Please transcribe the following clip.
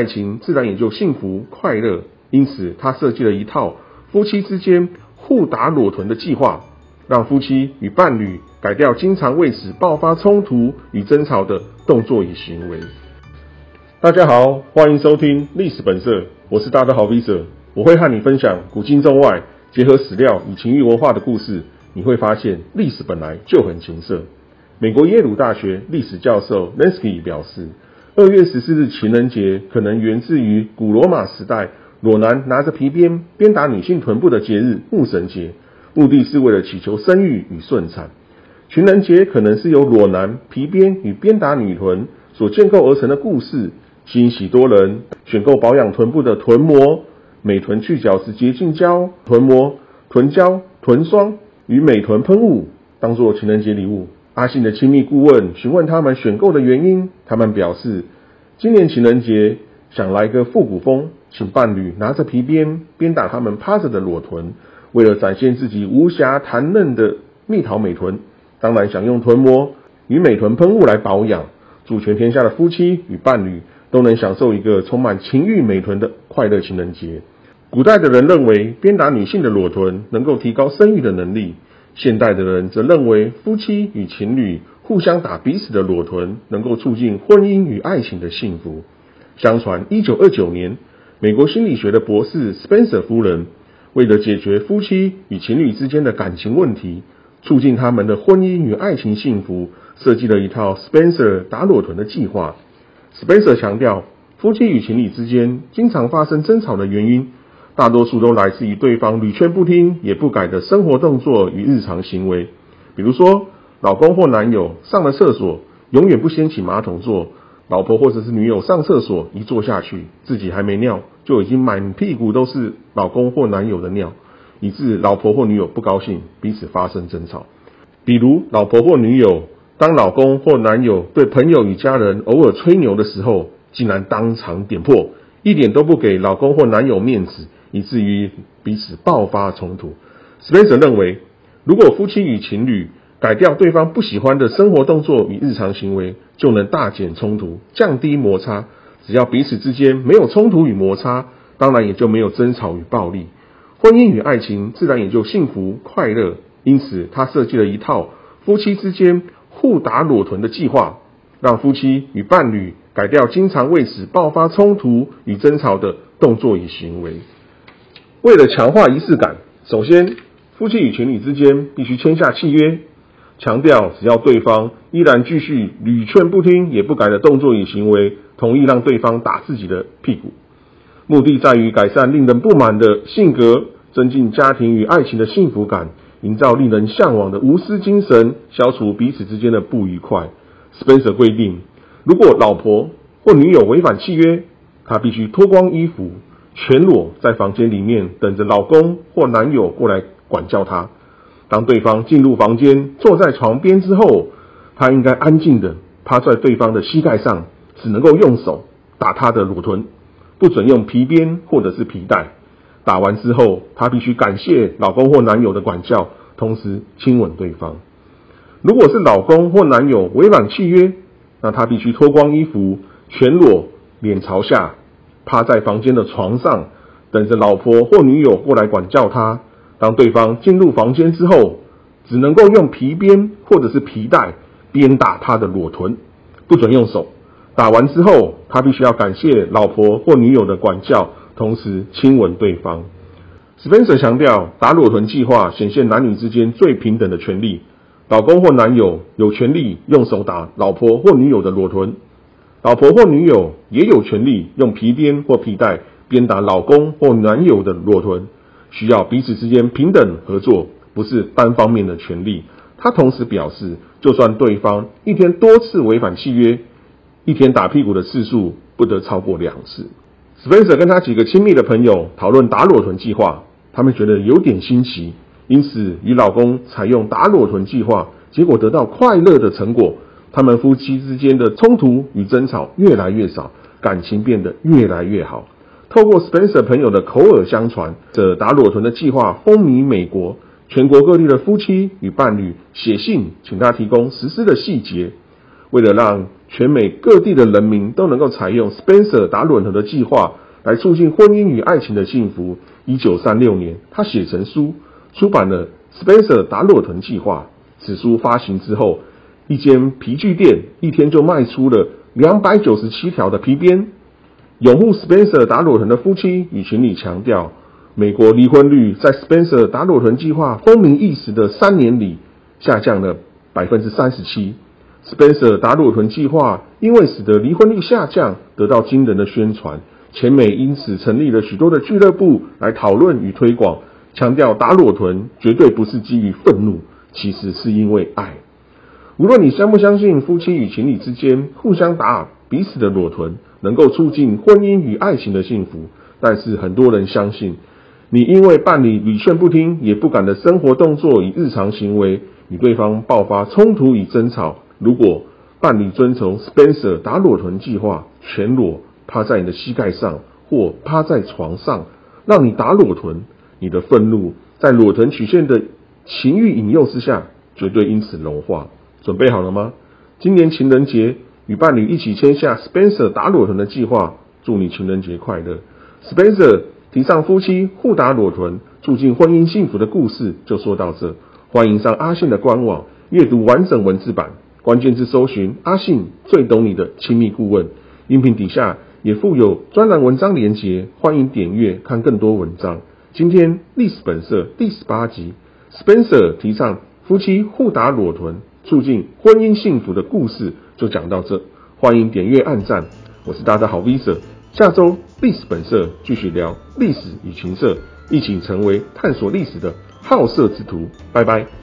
爱情自然也就幸福快乐。因此，他设计了一套夫妻之间互打裸臀的计划，让夫妻与伴侣改掉经常为此爆发冲突与争吵的动作与行为。大家好，欢迎收听历史本色，我是大家好 Visa，我会和你分享古今中外结合史料与情欲文化的故事。你会发现，历史本来就很情色。美国耶鲁大学历史教授 Lensky 表示，二月十四日情人节可能源自于古罗马时代裸男拿着皮鞭鞭打女性臀部的节日牧神节，目的是为了祈求生育与顺产。情人节可能是由裸男皮鞭与鞭打女臀所建构而成的故事，吸引许多人选购保养臀部的臀膜、美臀去角质洁净胶、臀膜、臀胶、臀霜与美臀喷雾，当做情人节礼物。阿信的亲密顾问询问他们选购的原因，他们表示，今年情人节想来个复古风，请伴侣拿着皮鞭鞭打他们趴着的裸臀，为了展现自己无瑕弹嫩的蜜桃美臀，当然想用臀膜与美臀喷雾来保养，祝全天下的夫妻与伴侣都能享受一个充满情欲美臀的快乐情人节。古代的人认为，鞭打女性的裸臀能够提高生育的能力。现代的人则认为，夫妻与情侣互相打彼此的裸臀，能够促进婚姻与爱情的幸福。相传，一九二九年，美国心理学的博士 Spencer 夫人，为了解决夫妻与情侣之间的感情问题，促进他们的婚姻与爱情幸福，设计了一套 Spencer 打裸臀的计划。Spencer 强调，夫妻与情侣之间经常发生争吵的原因。大多数都来自于对方屡劝不听也不改的生活动作与日常行为，比如说，老公或男友上了厕所永远不掀起马桶坐，老婆或者是女友上厕所一坐下去，自己还没尿就已经满屁股都是老公或男友的尿，以致老婆或女友不高兴，彼此发生争吵。比如，老婆或女友当老公或男友对朋友与家人偶尔吹牛的时候，竟然当场点破，一点都不给老公或男友面子。以至于彼此爆发冲突。Spencer 认为，如果夫妻与情侣改掉对方不喜欢的生活动作与日常行为，就能大减冲突、降低摩擦。只要彼此之间没有冲突与摩擦，当然也就没有争吵与暴力，婚姻与爱情自然也就幸福快乐。因此，他设计了一套夫妻之间互打裸臀的计划，让夫妻与伴侣改掉经常为此爆发冲突与争吵的动作与行为。为了强化仪式感，首先，夫妻与情侣之间必须签下契约，强调只要对方依然继续屡劝不听也不改的动作与行为，同意让对方打自己的屁股。目的在于改善令人不满的性格，增进家庭与爱情的幸福感，营造令人向往的无私精神，消除彼此之间的不愉快。Spencer 规定，如果老婆或女友违反契约，他必须脱光衣服。全裸在房间里面等着老公或男友过来管教她。当对方进入房间坐在床边之后，她应该安静的趴在对方的膝盖上，只能够用手打他的乳臀，不准用皮鞭或者是皮带。打完之后，她必须感谢老公或男友的管教，同时亲吻对方。如果是老公或男友违反契约，那他必须脱光衣服，全裸，脸朝下。趴在房间的床上，等着老婆或女友过来管教他。当对方进入房间之后，只能够用皮鞭或者是皮带鞭打他的裸臀，不准用手。打完之后，他必须要感谢老婆或女友的管教，同时亲吻对方。Spencer 强调，打裸臀计划显现男女之间最平等的权利。老公或男友有权利用手打老婆或女友的裸臀。老婆或女友也有权利用皮鞭或皮带鞭打老公或男友的裸臀，需要彼此之间平等合作，不是单方面的权利。他同时表示，就算对方一天多次违反契约，一天打屁股的次数不得超过两次。Spencer 跟他几个亲密的朋友讨论打裸臀计划，他们觉得有点新奇，因此与老公采用打裸臀计划，结果得到快乐的成果。他们夫妻之间的冲突与争吵越来越少，感情变得越来越好。透过 Spencer 朋友的口耳相传，这打裸臀的计划风靡美国，全国各地的夫妻与伴侣写信请他提供实施的细节。为了让全美各地的人民都能够采用 Spencer 打吻合的计划来促进婚姻与爱情的幸福，一九三六年，他写成书，出版了 Spencer 打裸臀计划。此书发行之后，一间皮具店一天就卖出了两百九十七条的皮鞭。拥护 Spencer 打裸臀的夫妻与情侣强调，美国离婚率在 Spencer 打裸臀计划风靡一时的三年里下降了百分之三十七。Spencer 打裸臀计划因为使得离婚率下降，得到惊人的宣传。全美因此成立了许多的俱乐部来讨论与推广，强调打裸臀绝对不是基于愤怒，其实是因为爱。无论你相不相信夫妻与情侣之间互相打彼此的裸臀能够促进婚姻与爱情的幸福，但是很多人相信，你因为伴侣屡劝不听也不敢的生活动作与日常行为与对方爆发冲突与争吵。如果伴侣遵从 Spencer 打裸臀计划，全裸趴在你的膝盖上或趴在床上，让你打裸臀，你的愤怒在裸臀曲线的情欲引诱之下，绝对因此融化。准备好了吗？今年情人节，与伴侣一起签下 Spencer 打裸臀的计划，祝你情人节快乐。Spencer 提倡夫妻互打裸臀，促进婚姻幸福的故事就说到这。欢迎上阿信的官网阅读完整文字版。关键字搜寻阿信最懂你的亲密顾问，音频底下也附有专栏文章连结，欢迎点阅看更多文章。今天历史本色第十八集，Spencer 提倡夫妻互打裸臀，促进婚姻幸福的故事就讲到这，欢迎点阅按赞，我是大家好 Visa，下周历史本色继续聊历史与情色，一起成为探索历史的好色之徒，拜拜。